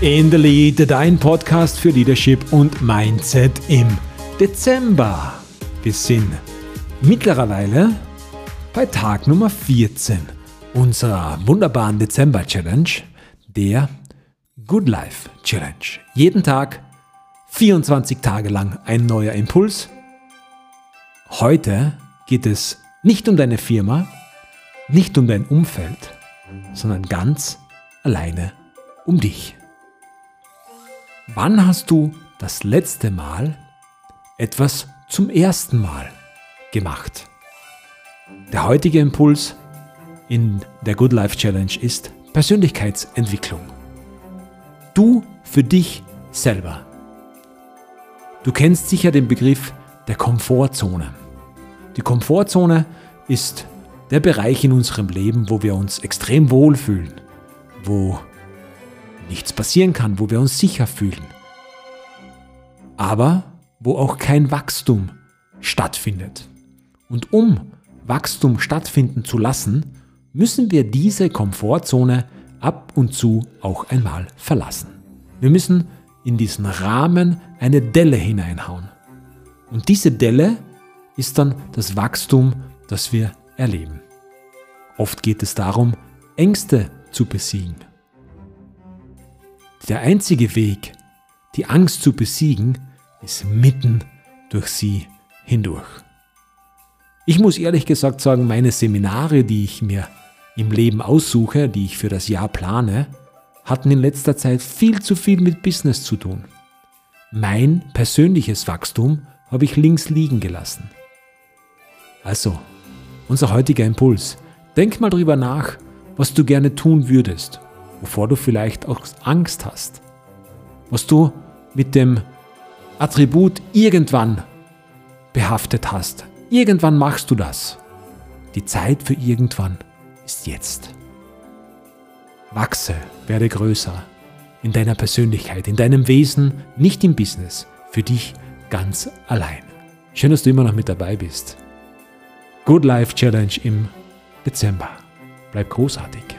In the Lead, dein Podcast für Leadership und Mindset im Dezember. Wir sind mittlerweile bei Tag Nummer 14 unserer wunderbaren Dezember-Challenge, der Good Life Challenge. Jeden Tag, 24 Tage lang ein neuer Impuls. Heute geht es nicht um deine Firma, nicht um dein Umfeld, sondern ganz alleine um dich. Wann hast du das letzte Mal etwas zum ersten Mal gemacht? Der heutige Impuls in der Good Life Challenge ist Persönlichkeitsentwicklung. Du für dich selber. Du kennst sicher den Begriff der Komfortzone. Die Komfortzone ist der Bereich in unserem Leben, wo wir uns extrem wohlfühlen, wo nichts passieren kann, wo wir uns sicher fühlen, aber wo auch kein Wachstum stattfindet. Und um Wachstum stattfinden zu lassen, müssen wir diese Komfortzone ab und zu auch einmal verlassen. Wir müssen in diesen Rahmen eine Delle hineinhauen. Und diese Delle ist dann das Wachstum, das wir erleben. Oft geht es darum, Ängste zu besiegen. Der einzige Weg, die Angst zu besiegen, ist mitten durch sie hindurch. Ich muss ehrlich gesagt sagen, meine Seminare, die ich mir im Leben aussuche, die ich für das Jahr plane, hatten in letzter Zeit viel zu viel mit Business zu tun. Mein persönliches Wachstum habe ich links liegen gelassen. Also, unser heutiger Impuls. Denk mal drüber nach, was du gerne tun würdest wovor du vielleicht auch Angst hast, was du mit dem Attribut irgendwann behaftet hast. Irgendwann machst du das. Die Zeit für irgendwann ist jetzt. Wachse, werde größer in deiner Persönlichkeit, in deinem Wesen, nicht im Business, für dich ganz allein. Schön, dass du immer noch mit dabei bist. Good Life Challenge im Dezember. Bleib großartig.